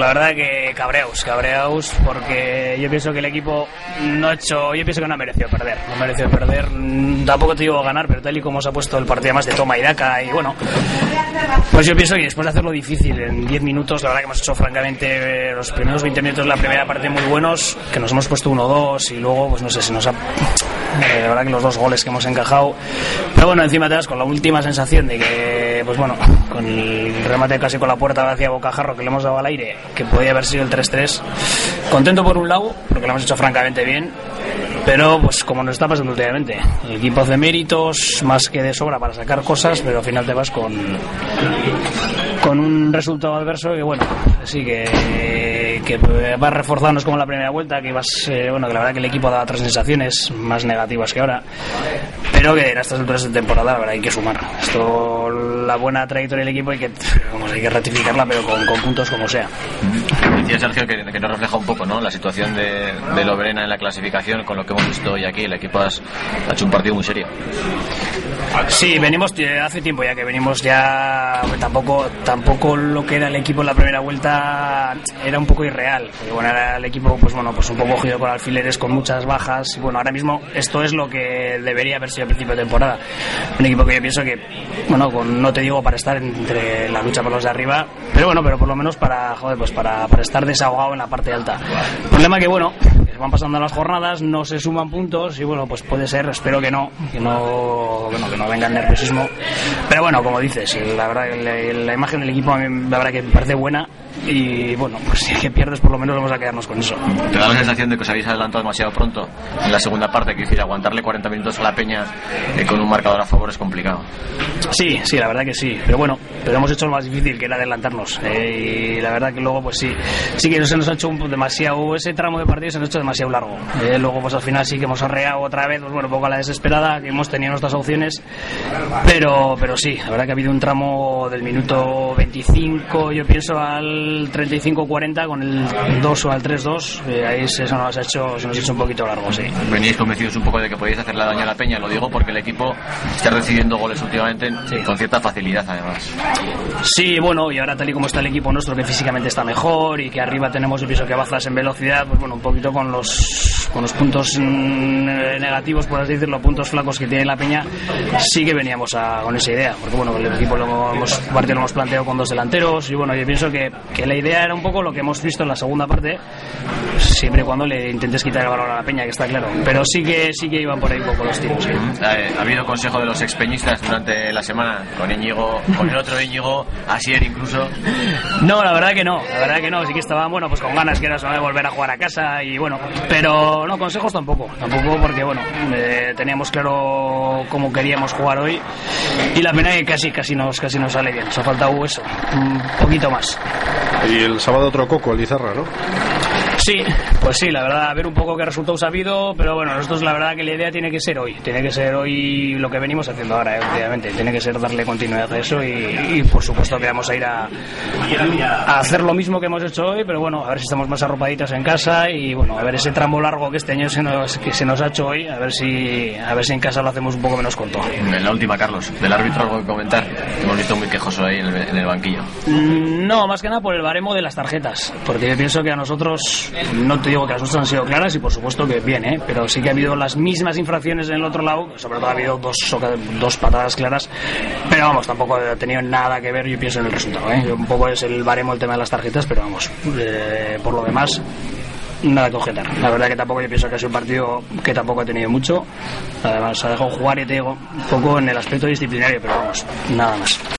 La verdad que cabreaos, cabreaos, porque yo pienso que el equipo no ha hecho, yo pienso que no ha merecido perder, no ha merecido perder, mm, tampoco te digo ganar, pero tal y como se ha puesto el partido más de toma y daca, y bueno, pues yo pienso que después de hacerlo difícil en 10 minutos, la verdad que hemos hecho francamente los primeros 20 minutos de la primera parte muy buenos, que nos hemos puesto 1-2 y luego, pues no sé, si nos ha... eh, la verdad que los dos goles que hemos encajado, pero bueno, encima te das con la última sensación de que, pues bueno, con el remate casi con la puerta hacia Bocajarro que le hemos dado al aire, que podía haber sido el 3-3. Contento por un lado, porque lo hemos hecho francamente bien, pero pues como nos está pasando últimamente, el equipo hace méritos más que de sobra para sacar cosas, pero al final te vas con con un resultado adverso que bueno, sí que, que va a reforzarnos como en la primera vuelta, que vas, eh, bueno, que la verdad que el equipo da otras sensaciones más negativas que ahora, pero que en estas alturas de temporada la verdad hay que sumar. Esto, la buena trayectoria del equipo hay que, vamos, hay que ratificarla, pero con, con puntos como sea. Decía Sergio que, que nos refleja un poco ¿no? la situación de, de Lobrena en la clasificación con lo que hemos visto hoy aquí. El equipo has- ha hecho un partido muy serio. Sí, venimos eh, hace tiempo ya que venimos ya tampoco tampoco lo que era el equipo en la primera vuelta era un poco irreal. Porque, bueno, era el equipo pues bueno, pues un poco cogido con alfileres con muchas bajas y bueno, ahora mismo esto es lo que debería haber sido a principio de temporada. Un equipo que yo pienso que bueno, con- no te digo para estar entre la lucha por los de arriba, pero bueno, pero por lo menos para joder, pues para, para estar desahogado en la parte alta. Problema que bueno, que van pasando las jornadas, no se suman puntos y bueno, pues puede ser, espero que no, que no, bueno, que no venga el nerviosismo. Pero bueno, como dices, la verdad la, la imagen del equipo a mí la verdad que me parece buena y bueno, pues es que pierdes por lo menos vamos a quedarnos con eso. ¿Te da la sensación de que os habéis adelantado demasiado pronto en la segunda parte? Que decir, aguantarle 40 minutos a la peña eh, con un marcador a favor es complicado. Sí, sí, la verdad que sí. Pero bueno, pero hemos hecho lo más difícil, que era adelantarnos. Eh, y la verdad que luego, pues sí, sí que se nos ha hecho un, demasiado, ese tramo de partido se nos ha hecho demasiado largo. Eh, luego, pues al final sí que hemos arreado otra vez, pues bueno, un poco a la desesperada, que hemos tenido nuestras opciones. Pero, pero sí, la verdad que ha habido un tramo del minuto 25, yo pienso, al 35-40 con el 2 o al 3-2. eh, ahí se, nos ha hecho, se nos ha hecho un poquito largo, sí. Veníais convencidos un poco de que podíais hacerle daño a la peña, lo digo porque el equipo está recibiendo goles últimamente con cierta facilidad además. Sí, bueno, y ahora tal y como está el equipo nuestro, que físicamente está mejor y que arriba tenemos, yo pienso que bazas en velocidad, pues bueno, un poquito con los, con los puntos mm, eh, negativos, por así decirlo, puntos flacos que tiene la Peña, sí que veníamos a- con esa idea, porque bueno, el equipo lo hemos, partido lo hemos planteado con dos delanteros y bueno, yo pienso que, que la idea era un poco lo que hemos visto en la segunda parte, siempre y cuando le intentes quitar el valor a la Peña, que está claro, pero sí que, sí que iban por ahí un poco los tiros, sí. Eh, ha habido consejo de los expeñistas durante la semana con Íñigo, con el otro Íñigo, Asier incluso. No, la verdad que no, la verdad que no, sí que estaban, bueno, pues con ganas que era de volver a jugar a casa y bueno, pero no, consejos tampoco, tampoco porque bueno, eh, teníamos claro cómo queríamos jugar hoy y la pena es que casi, casi nos, casi nos sale bien, nos ha faltado eso, un poquito más. Y el sábado otro coco, Lizarra, ¿no? Sí, pues sí, la verdad, a ver un poco qué resultados ha habido, pero bueno, nosotros la verdad que la idea tiene que ser hoy, tiene que ser hoy lo que venimos haciendo ahora, eh, obviamente, tiene que ser darle continuidad a eso y, y, por supuesto que vamos a ir a, a hacer lo mismo que hemos hecho hoy, pero bueno, a ver si estamos más arropaditos en casa y bueno, a ver ese tramo largo que este año se nos, que se nos ha hecho hoy, a ver si a ver si en casa lo hacemos un poco menos corto. En la última, Carlos, del árbitro algo que comentar. Te hemos visto muy quejoso ahí en el, en el banquillo. Mm, No, más que nada por el baremo de las tarjetas, porque yo pienso que a nosotros, no te digo que las nuestras han sido claras y por supuesto que bien, ¿eh? pero sí que ha habido las mismas infracciones en el otro lado, sobre todo ha habido dos, dos patadas claras, pero vamos, tampoco ha tenido nada que ver, yo pienso en el resultado. ¿eh? Un poco es el baremo el tema de las tarjetas, pero vamos, eh, por lo demás, nada que objetar. La verdad que tampoco yo pienso que ha sido un partido que tampoco ha tenido mucho. Además, ha dejado jugar y te digo un poco en el aspecto disciplinario, pero vamos, nada más.